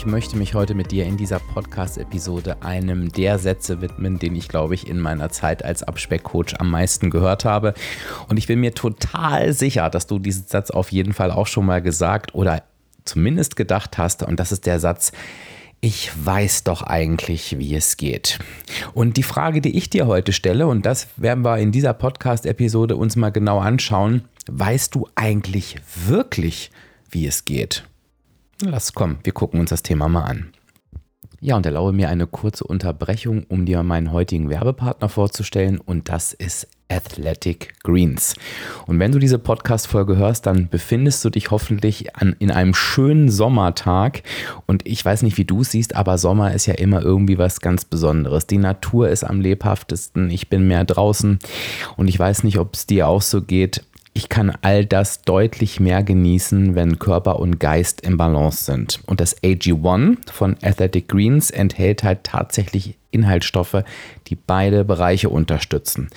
Ich möchte mich heute mit dir in dieser Podcast-Episode einem der Sätze widmen, den ich, glaube ich, in meiner Zeit als Abspeckcoach am meisten gehört habe. Und ich bin mir total sicher, dass du diesen Satz auf jeden Fall auch schon mal gesagt oder zumindest gedacht hast. Und das ist der Satz, ich weiß doch eigentlich, wie es geht. Und die Frage, die ich dir heute stelle, und das werden wir in dieser Podcast-Episode uns mal genau anschauen, weißt du eigentlich wirklich, wie es geht? Lass kommen, wir gucken uns das Thema mal an. Ja, und erlaube mir eine kurze Unterbrechung, um dir meinen heutigen Werbepartner vorzustellen und das ist Athletic Greens. Und wenn du diese Podcast-Folge hörst, dann befindest du dich hoffentlich an, in einem schönen Sommertag. Und ich weiß nicht, wie du es siehst, aber Sommer ist ja immer irgendwie was ganz Besonderes. Die Natur ist am lebhaftesten, ich bin mehr draußen und ich weiß nicht, ob es dir auch so geht ich kann all das deutlich mehr genießen, wenn Körper und Geist im Balance sind. Und das AG1 von Athletic Greens enthält halt tatsächlich Inhaltsstoffe, die beide Bereiche unterstützen.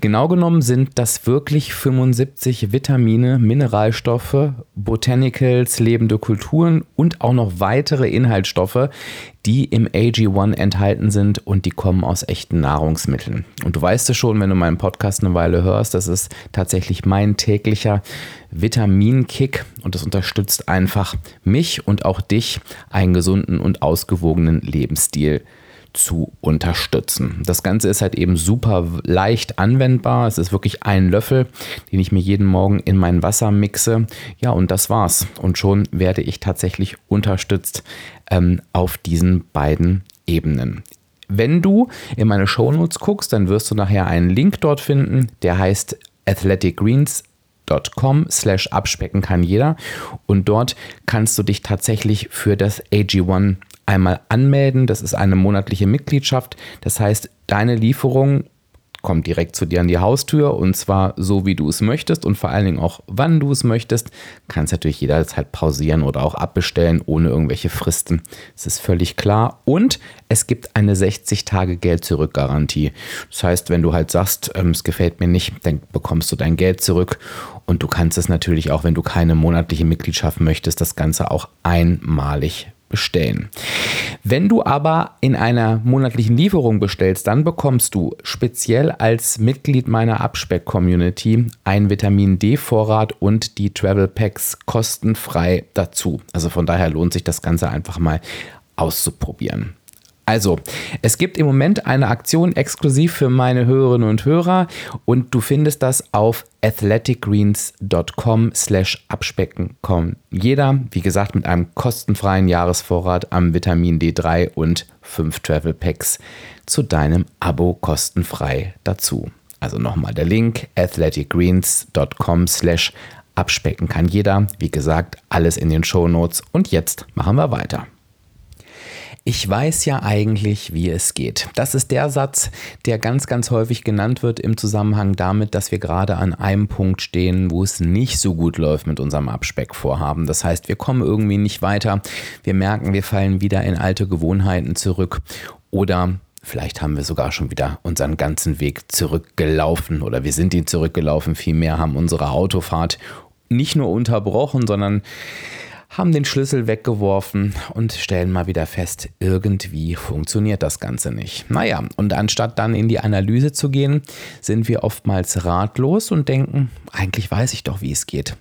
Genau genommen sind das wirklich 75 Vitamine, Mineralstoffe, Botanicals, lebende Kulturen und auch noch weitere Inhaltsstoffe, die im AG1 enthalten sind und die kommen aus echten Nahrungsmitteln. Und du weißt es schon, wenn du meinen Podcast eine Weile hörst, das ist tatsächlich mein täglicher Vitaminkick und das unterstützt einfach mich und auch dich, einen gesunden und ausgewogenen Lebensstil zu unterstützen. Das Ganze ist halt eben super leicht anwendbar. Es ist wirklich ein Löffel, den ich mir jeden Morgen in mein Wasser mixe. Ja, und das war's. Und schon werde ich tatsächlich unterstützt ähm, auf diesen beiden Ebenen. Wenn du in meine Shownotes guckst, dann wirst du nachher einen Link dort finden, der heißt Athletic Greens com slash abspecken kann jeder und dort kannst du dich tatsächlich für das AG1 einmal anmelden. Das ist eine monatliche Mitgliedschaft. Das heißt, deine Lieferung kommt direkt zu dir an die Haustür und zwar so, wie du es möchtest und vor allen Dingen auch, wann du es möchtest. Kannst natürlich jederzeit pausieren oder auch abbestellen ohne irgendwelche Fristen. Das ist völlig klar. Und es gibt eine 60-Tage-Geld-Zurück-Garantie. Das heißt, wenn du halt sagst, ähm, es gefällt mir nicht, dann bekommst du dein Geld zurück und du kannst es natürlich auch, wenn du keine monatliche Mitgliedschaft möchtest, das Ganze auch einmalig bestellen. Wenn du aber in einer monatlichen Lieferung bestellst, dann bekommst du speziell als Mitglied meiner Abspeck-Community einen Vitamin D-Vorrat und die Travel Packs kostenfrei dazu. Also von daher lohnt sich das Ganze einfach mal auszuprobieren. Also, es gibt im Moment eine Aktion exklusiv für meine Hörerinnen und Hörer und du findest das auf athleticgreens.com slash abspecken.com. Jeder, wie gesagt, mit einem kostenfreien Jahresvorrat am Vitamin D3 und 5 Travel Packs zu deinem Abo kostenfrei dazu. Also nochmal der Link athleticgreens.com slash abspecken kann jeder. Wie gesagt, alles in den Show Notes und jetzt machen wir weiter. Ich weiß ja eigentlich, wie es geht. Das ist der Satz, der ganz, ganz häufig genannt wird im Zusammenhang damit, dass wir gerade an einem Punkt stehen, wo es nicht so gut läuft mit unserem Abspeckvorhaben. Das heißt, wir kommen irgendwie nicht weiter. Wir merken, wir fallen wieder in alte Gewohnheiten zurück oder Vielleicht haben wir sogar schon wieder unseren ganzen Weg zurückgelaufen oder wir sind ihn zurückgelaufen. Vielmehr haben unsere Autofahrt nicht nur unterbrochen, sondern haben den Schlüssel weggeworfen und stellen mal wieder fest, irgendwie funktioniert das Ganze nicht. Naja, und anstatt dann in die Analyse zu gehen, sind wir oftmals ratlos und denken, eigentlich weiß ich doch, wie es geht.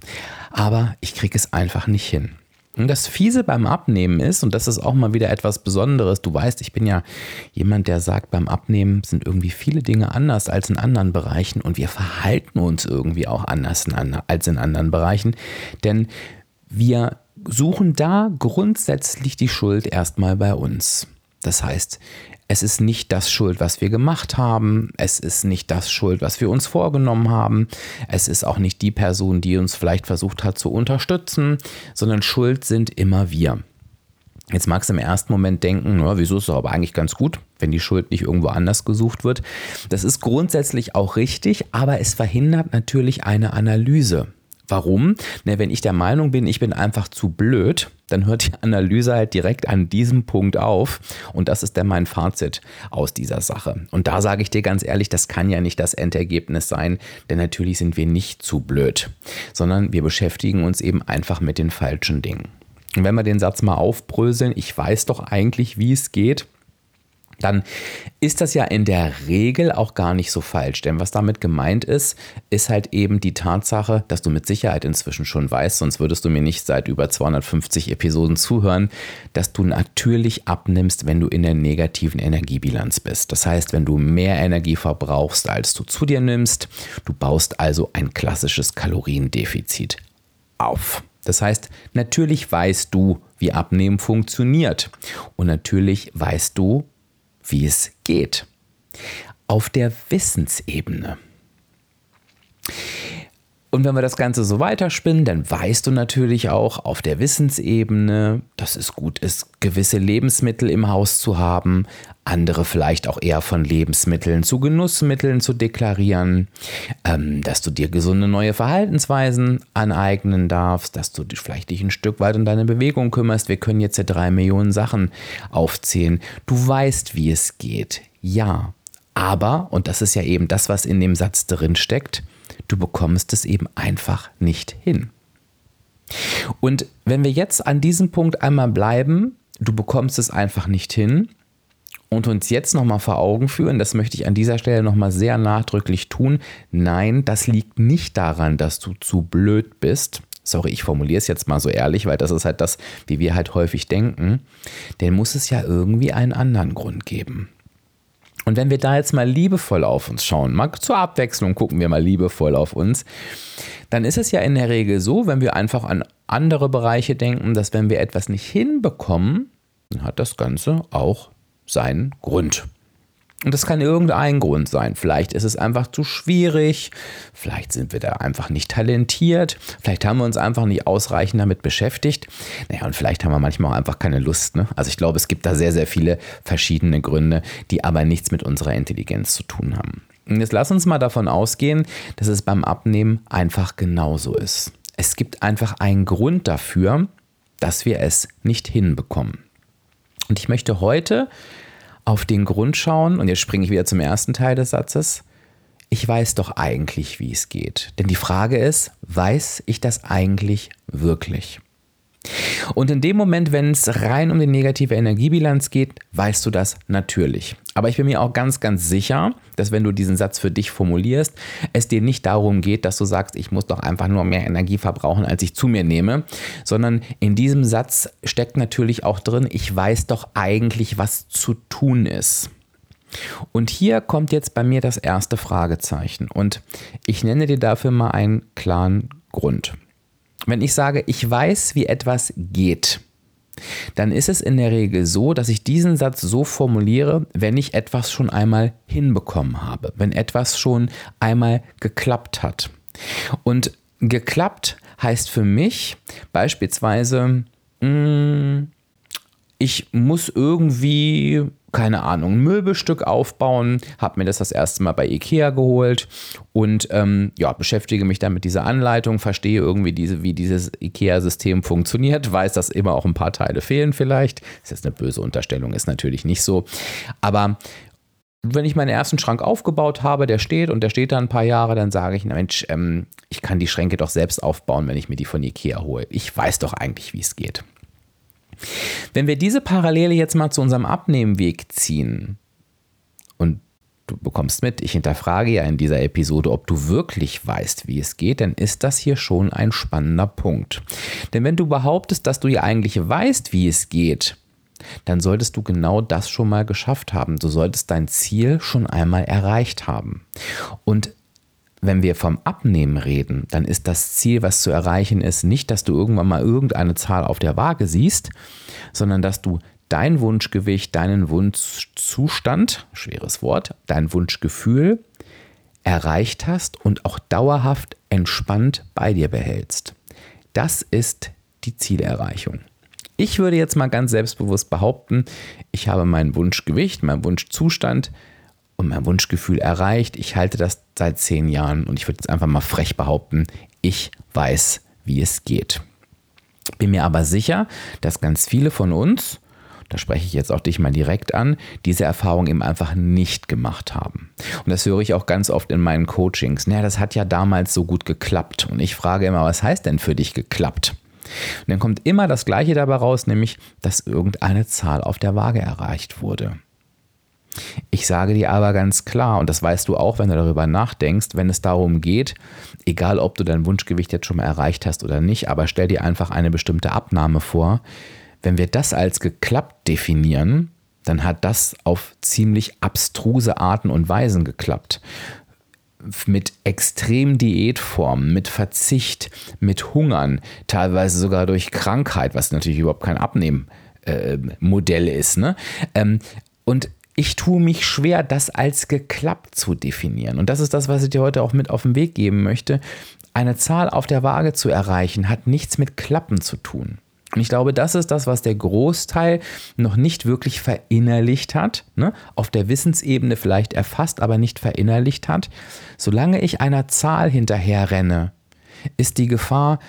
Aber ich kriege es einfach nicht hin. Und das Fiese beim Abnehmen ist, und das ist auch mal wieder etwas Besonderes, du weißt, ich bin ja jemand, der sagt, beim Abnehmen sind irgendwie viele Dinge anders als in anderen Bereichen und wir verhalten uns irgendwie auch anders als in anderen Bereichen, denn wir suchen da grundsätzlich die Schuld erstmal bei uns. Das heißt, es ist nicht das Schuld, was wir gemacht haben. Es ist nicht das Schuld, was wir uns vorgenommen haben. Es ist auch nicht die Person, die uns vielleicht versucht hat zu unterstützen, sondern Schuld sind immer wir. Jetzt magst du im ersten Moment denken, na, wieso ist es aber eigentlich ganz gut, wenn die Schuld nicht irgendwo anders gesucht wird. Das ist grundsätzlich auch richtig, aber es verhindert natürlich eine Analyse. Warum? Na, wenn ich der Meinung bin, ich bin einfach zu blöd, dann hört die Analyse halt direkt an diesem Punkt auf. Und das ist dann mein Fazit aus dieser Sache. Und da sage ich dir ganz ehrlich, das kann ja nicht das Endergebnis sein, denn natürlich sind wir nicht zu blöd, sondern wir beschäftigen uns eben einfach mit den falschen Dingen. Und wenn wir den Satz mal aufbröseln, ich weiß doch eigentlich, wie es geht, dann ist das ja in der Regel auch gar nicht so falsch. Denn was damit gemeint ist, ist halt eben die Tatsache, dass du mit Sicherheit inzwischen schon weißt, sonst würdest du mir nicht seit über 250 Episoden zuhören, dass du natürlich abnimmst, wenn du in der negativen Energiebilanz bist. Das heißt, wenn du mehr Energie verbrauchst, als du zu dir nimmst, du baust also ein klassisches Kaloriendefizit auf. Das heißt, natürlich weißt du, wie Abnehmen funktioniert. Und natürlich weißt du, wie es geht. Auf der Wissensebene. Und wenn wir das Ganze so weiterspinnen, dann weißt du natürlich auch auf der Wissensebene, dass es gut ist, gewisse Lebensmittel im Haus zu haben, andere vielleicht auch eher von Lebensmitteln zu Genussmitteln zu deklarieren, ähm, dass du dir gesunde neue Verhaltensweisen aneignen darfst, dass du dich vielleicht dich ein Stück weit um deine Bewegung kümmerst. Wir können jetzt ja drei Millionen Sachen aufzählen. Du weißt, wie es geht. Ja. Aber, und das ist ja eben das, was in dem Satz drin steckt, du bekommst es eben einfach nicht hin. Und wenn wir jetzt an diesem Punkt einmal bleiben, du bekommst es einfach nicht hin, und uns jetzt nochmal vor Augen führen, das möchte ich an dieser Stelle nochmal sehr nachdrücklich tun. Nein, das liegt nicht daran, dass du zu blöd bist. Sorry, ich formuliere es jetzt mal so ehrlich, weil das ist halt das, wie wir halt häufig denken. Denn muss es ja irgendwie einen anderen Grund geben. Und wenn wir da jetzt mal liebevoll auf uns schauen, mal zur Abwechslung gucken wir mal liebevoll auf uns, dann ist es ja in der Regel so, wenn wir einfach an andere Bereiche denken, dass wenn wir etwas nicht hinbekommen, dann hat das Ganze auch seinen Grund. Und das kann irgendein Grund sein. Vielleicht ist es einfach zu schwierig, vielleicht sind wir da einfach nicht talentiert, vielleicht haben wir uns einfach nicht ausreichend damit beschäftigt. Naja, und vielleicht haben wir manchmal auch einfach keine Lust. Ne? Also ich glaube, es gibt da sehr, sehr viele verschiedene Gründe, die aber nichts mit unserer Intelligenz zu tun haben. Und jetzt lass uns mal davon ausgehen, dass es beim Abnehmen einfach genauso ist. Es gibt einfach einen Grund dafür, dass wir es nicht hinbekommen. Und ich möchte heute auf den Grund schauen, und jetzt springe ich wieder zum ersten Teil des Satzes. Ich weiß doch eigentlich, wie es geht. Denn die Frage ist, weiß ich das eigentlich wirklich? Und in dem Moment, wenn es rein um die negative Energiebilanz geht, weißt du das natürlich. Aber ich bin mir auch ganz, ganz sicher, dass wenn du diesen Satz für dich formulierst, es dir nicht darum geht, dass du sagst, ich muss doch einfach nur mehr Energie verbrauchen, als ich zu mir nehme, sondern in diesem Satz steckt natürlich auch drin, ich weiß doch eigentlich, was zu tun ist. Und hier kommt jetzt bei mir das erste Fragezeichen und ich nenne dir dafür mal einen klaren Grund. Wenn ich sage, ich weiß, wie etwas geht, dann ist es in der Regel so, dass ich diesen Satz so formuliere, wenn ich etwas schon einmal hinbekommen habe, wenn etwas schon einmal geklappt hat. Und geklappt heißt für mich beispielsweise, mh, mm, ich muss irgendwie keine Ahnung, ein Möbelstück aufbauen, habe mir das das erste Mal bei Ikea geholt und ähm, ja, beschäftige mich dann mit dieser Anleitung, verstehe irgendwie, diese, wie dieses Ikea-System funktioniert, weiß, dass immer auch ein paar Teile fehlen vielleicht. Das ist jetzt eine böse Unterstellung, ist natürlich nicht so. Aber wenn ich meinen ersten Schrank aufgebaut habe, der steht und der steht da ein paar Jahre, dann sage ich, na Mensch, ähm, ich kann die Schränke doch selbst aufbauen, wenn ich mir die von Ikea hole. Ich weiß doch eigentlich, wie es geht. Wenn wir diese Parallele jetzt mal zu unserem Abnehmweg ziehen und du bekommst mit, ich hinterfrage ja in dieser Episode, ob du wirklich weißt, wie es geht, dann ist das hier schon ein spannender Punkt. Denn wenn du behauptest, dass du ja eigentlich weißt, wie es geht, dann solltest du genau das schon mal geschafft haben. Du solltest dein Ziel schon einmal erreicht haben. Und wenn wir vom Abnehmen reden, dann ist das Ziel, was zu erreichen ist, nicht, dass du irgendwann mal irgendeine Zahl auf der Waage siehst, sondern dass du dein Wunschgewicht, deinen Wunschzustand, schweres Wort, dein Wunschgefühl erreicht hast und auch dauerhaft entspannt bei dir behältst. Das ist die Zielerreichung. Ich würde jetzt mal ganz selbstbewusst behaupten, ich habe mein Wunschgewicht, meinen Wunschzustand und mein Wunschgefühl erreicht. Ich halte das seit zehn Jahren und ich würde jetzt einfach mal frech behaupten, ich weiß, wie es geht. Bin mir aber sicher, dass ganz viele von uns, da spreche ich jetzt auch dich mal direkt an, diese Erfahrung eben einfach nicht gemacht haben. Und das höre ich auch ganz oft in meinen Coachings. Naja, das hat ja damals so gut geklappt. Und ich frage immer, was heißt denn für dich geklappt? Und dann kommt immer das Gleiche dabei raus, nämlich, dass irgendeine Zahl auf der Waage erreicht wurde. Ich sage dir aber ganz klar, und das weißt du auch, wenn du darüber nachdenkst, wenn es darum geht, egal ob du dein Wunschgewicht jetzt schon mal erreicht hast oder nicht, aber stell dir einfach eine bestimmte Abnahme vor. Wenn wir das als geklappt definieren, dann hat das auf ziemlich abstruse Arten und Weisen geklappt. Mit extrem Diätformen, mit Verzicht, mit Hungern, teilweise sogar durch Krankheit, was natürlich überhaupt kein Abnehmmodell äh, ist. Ne? Ähm, und ich tue mich schwer, das als geklappt zu definieren. Und das ist das, was ich dir heute auch mit auf den Weg geben möchte. Eine Zahl auf der Waage zu erreichen, hat nichts mit Klappen zu tun. Und ich glaube, das ist das, was der Großteil noch nicht wirklich verinnerlicht hat, ne? auf der Wissensebene vielleicht erfasst, aber nicht verinnerlicht hat. Solange ich einer Zahl hinterher renne, ist die Gefahr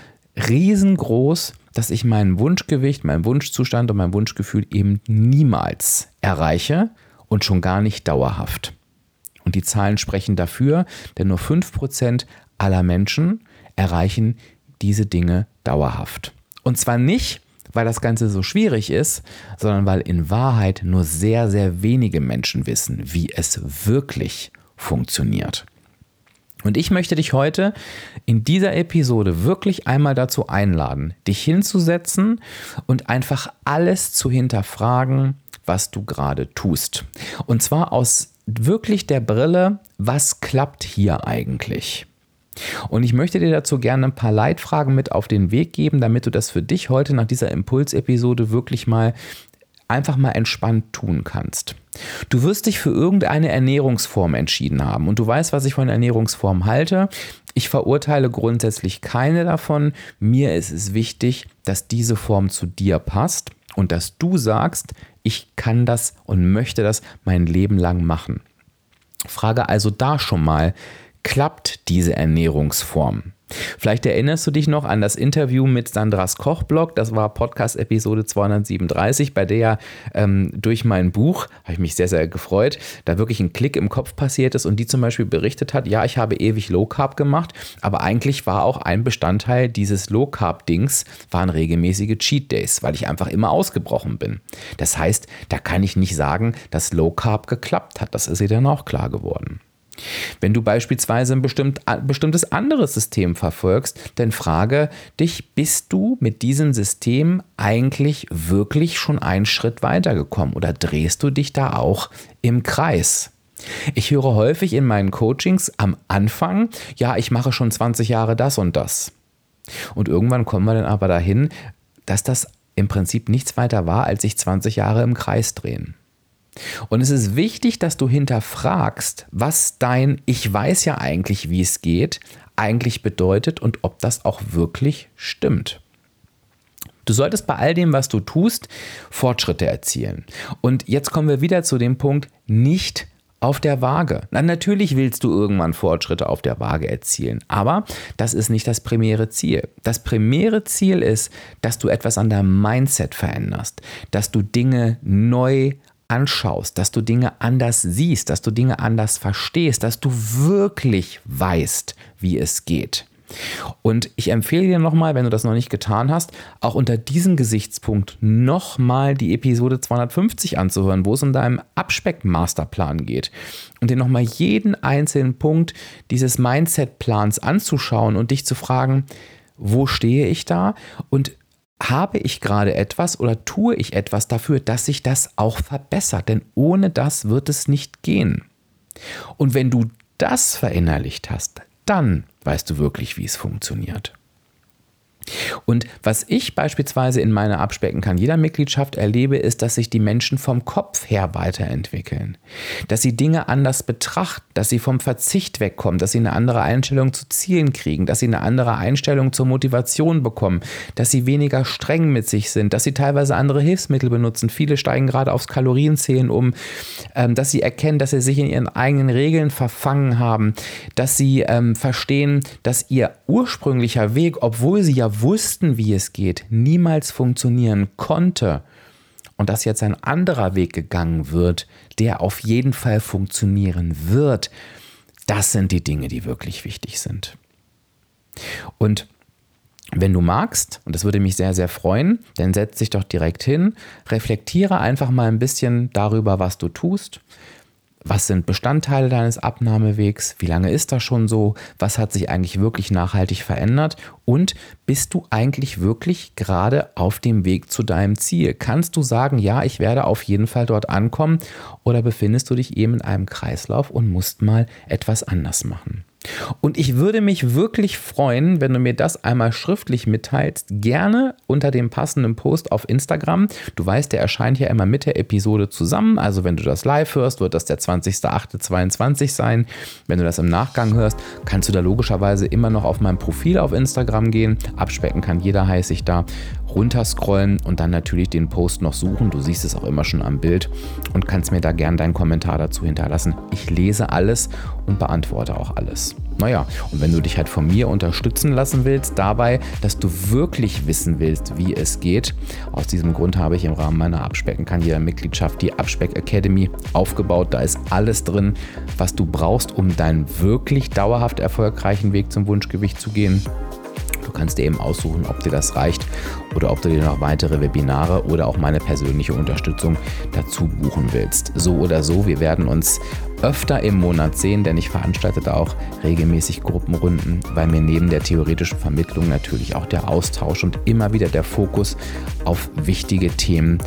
riesengroß, dass ich mein Wunschgewicht, meinen Wunschzustand und mein Wunschgefühl eben niemals erreiche und schon gar nicht dauerhaft. Und die Zahlen sprechen dafür, denn nur 5% aller Menschen erreichen diese Dinge dauerhaft. Und zwar nicht, weil das Ganze so schwierig ist, sondern weil in Wahrheit nur sehr, sehr wenige Menschen wissen, wie es wirklich funktioniert. Und ich möchte dich heute in dieser Episode wirklich einmal dazu einladen, dich hinzusetzen und einfach alles zu hinterfragen, was du gerade tust. Und zwar aus wirklich der Brille, was klappt hier eigentlich? Und ich möchte dir dazu gerne ein paar Leitfragen mit auf den Weg geben, damit du das für dich heute nach dieser Impulsepisode wirklich mal einfach mal entspannt tun kannst. Du wirst dich für irgendeine Ernährungsform entschieden haben und du weißt, was ich von Ernährungsform halte. Ich verurteile grundsätzlich keine davon. Mir ist es wichtig, dass diese Form zu dir passt und dass du sagst, ich kann das und möchte das mein Leben lang machen. Frage also da schon mal, klappt diese Ernährungsform? Vielleicht erinnerst du dich noch an das Interview mit Sandras Kochblog. Das war Podcast-Episode 237, bei der ähm, durch mein Buch, habe ich mich sehr, sehr gefreut, da wirklich ein Klick im Kopf passiert ist und die zum Beispiel berichtet hat, ja, ich habe ewig Low Carb gemacht, aber eigentlich war auch ein Bestandteil dieses Low Carb-Dings, waren regelmäßige Cheat Days, weil ich einfach immer ausgebrochen bin. Das heißt, da kann ich nicht sagen, dass Low Carb geklappt hat. Das ist ihr dann auch klar geworden. Wenn du beispielsweise ein bestimmt, bestimmtes anderes System verfolgst, dann frage dich, bist du mit diesem System eigentlich wirklich schon einen Schritt weitergekommen oder drehst du dich da auch im Kreis? Ich höre häufig in meinen Coachings am Anfang, ja, ich mache schon 20 Jahre das und das. Und irgendwann kommen wir dann aber dahin, dass das im Prinzip nichts weiter war, als sich 20 Jahre im Kreis drehen. Und es ist wichtig, dass du hinterfragst, was dein Ich weiß ja eigentlich, wie es geht, eigentlich bedeutet und ob das auch wirklich stimmt. Du solltest bei all dem, was du tust, Fortschritte erzielen. Und jetzt kommen wir wieder zu dem Punkt, nicht auf der Waage. Na, natürlich willst du irgendwann Fortschritte auf der Waage erzielen, aber das ist nicht das primäre Ziel. Das primäre Ziel ist, dass du etwas an deinem Mindset veränderst, dass du Dinge neu anschaust, dass du Dinge anders siehst, dass du Dinge anders verstehst, dass du wirklich weißt, wie es geht. Und ich empfehle dir nochmal, wenn du das noch nicht getan hast, auch unter diesem Gesichtspunkt nochmal die Episode 250 anzuhören, wo es um deinen Abspeck-Masterplan geht. Und dir nochmal jeden einzelnen Punkt dieses Mindset-Plans anzuschauen und dich zu fragen, wo stehe ich da und habe ich gerade etwas oder tue ich etwas dafür, dass sich das auch verbessert? Denn ohne das wird es nicht gehen. Und wenn du das verinnerlicht hast, dann weißt du wirklich, wie es funktioniert. Und was ich beispielsweise in meiner Abspecken kann jeder Mitgliedschaft erlebe, ist, dass sich die Menschen vom Kopf her weiterentwickeln. Dass sie Dinge anders betrachten, dass sie vom Verzicht wegkommen, dass sie eine andere Einstellung zu Zielen kriegen, dass sie eine andere Einstellung zur Motivation bekommen, dass sie weniger streng mit sich sind, dass sie teilweise andere Hilfsmittel benutzen. Viele steigen gerade aufs Kalorienzählen um, ähm, dass sie erkennen, dass sie sich in ihren eigenen Regeln verfangen haben, dass sie ähm, verstehen, dass ihr ursprünglicher Weg, obwohl sie ja wussten, wie es geht, niemals funktionieren konnte und dass jetzt ein anderer Weg gegangen wird, der auf jeden Fall funktionieren wird, das sind die Dinge, die wirklich wichtig sind. Und wenn du magst, und das würde mich sehr, sehr freuen, dann setz dich doch direkt hin, reflektiere einfach mal ein bisschen darüber, was du tust, was sind Bestandteile deines Abnahmewegs? Wie lange ist das schon so? Was hat sich eigentlich wirklich nachhaltig verändert? Und bist du eigentlich wirklich gerade auf dem Weg zu deinem Ziel? Kannst du sagen, ja, ich werde auf jeden Fall dort ankommen? Oder befindest du dich eben in einem Kreislauf und musst mal etwas anders machen? Und ich würde mich wirklich freuen, wenn du mir das einmal schriftlich mitteilst, gerne unter dem passenden Post auf Instagram. Du weißt, der erscheint ja immer mit der Episode zusammen. Also wenn du das live hörst, wird das der 20.08.22 sein. Wenn du das im Nachgang hörst, kannst du da logischerweise immer noch auf mein Profil auf Instagram gehen. Abspecken kann jeder, heiße ich da runterscrollen und dann natürlich den Post noch suchen. Du siehst es auch immer schon am Bild und kannst mir da gern deinen Kommentar dazu hinterlassen. Ich lese alles und beantworte auch alles. Naja, und wenn du dich halt von mir unterstützen lassen willst, dabei, dass du wirklich wissen willst, wie es geht, aus diesem Grund habe ich im Rahmen meiner Abspecken kann jeder Mitgliedschaft die Abspeck Academy aufgebaut. Da ist alles drin, was du brauchst, um deinen wirklich dauerhaft erfolgreichen Weg zum Wunschgewicht zu gehen. Kannst dir eben aussuchen, ob dir das reicht oder ob du dir noch weitere Webinare oder auch meine persönliche Unterstützung dazu buchen willst. So oder so, wir werden uns öfter im Monat sehen, denn ich veranstalte da auch regelmäßig Gruppenrunden, weil mir neben der theoretischen Vermittlung natürlich auch der Austausch und immer wieder der Fokus auf wichtige Themen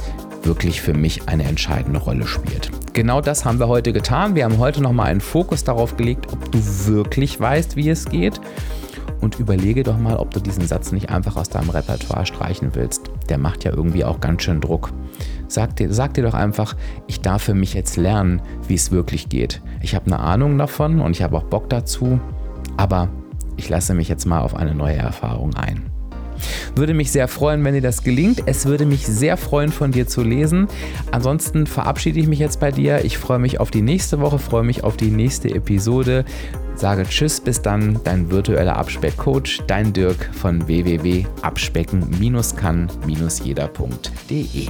wirklich für mich eine entscheidende Rolle spielt. Genau das haben wir heute getan. Wir haben heute nochmal einen Fokus darauf gelegt, ob du wirklich weißt, wie es geht und überlege doch mal, ob du diesen Satz nicht einfach aus deinem Repertoire streichen willst. Der macht ja irgendwie auch ganz schön Druck. Sag dir, sag dir doch einfach, ich darf für mich jetzt lernen, wie es wirklich geht. Ich habe eine Ahnung davon und ich habe auch Bock dazu, aber ich lasse mich jetzt mal auf eine neue Erfahrung ein. Würde mich sehr freuen, wenn dir das gelingt. Es würde mich sehr freuen, von dir zu lesen. Ansonsten verabschiede ich mich jetzt bei dir. Ich freue mich auf die nächste Woche, freue mich auf die nächste Episode. Sage Tschüss, bis dann, dein virtueller Abspeckcoach, dein Dirk von www.abspecken-kann-jeder.de.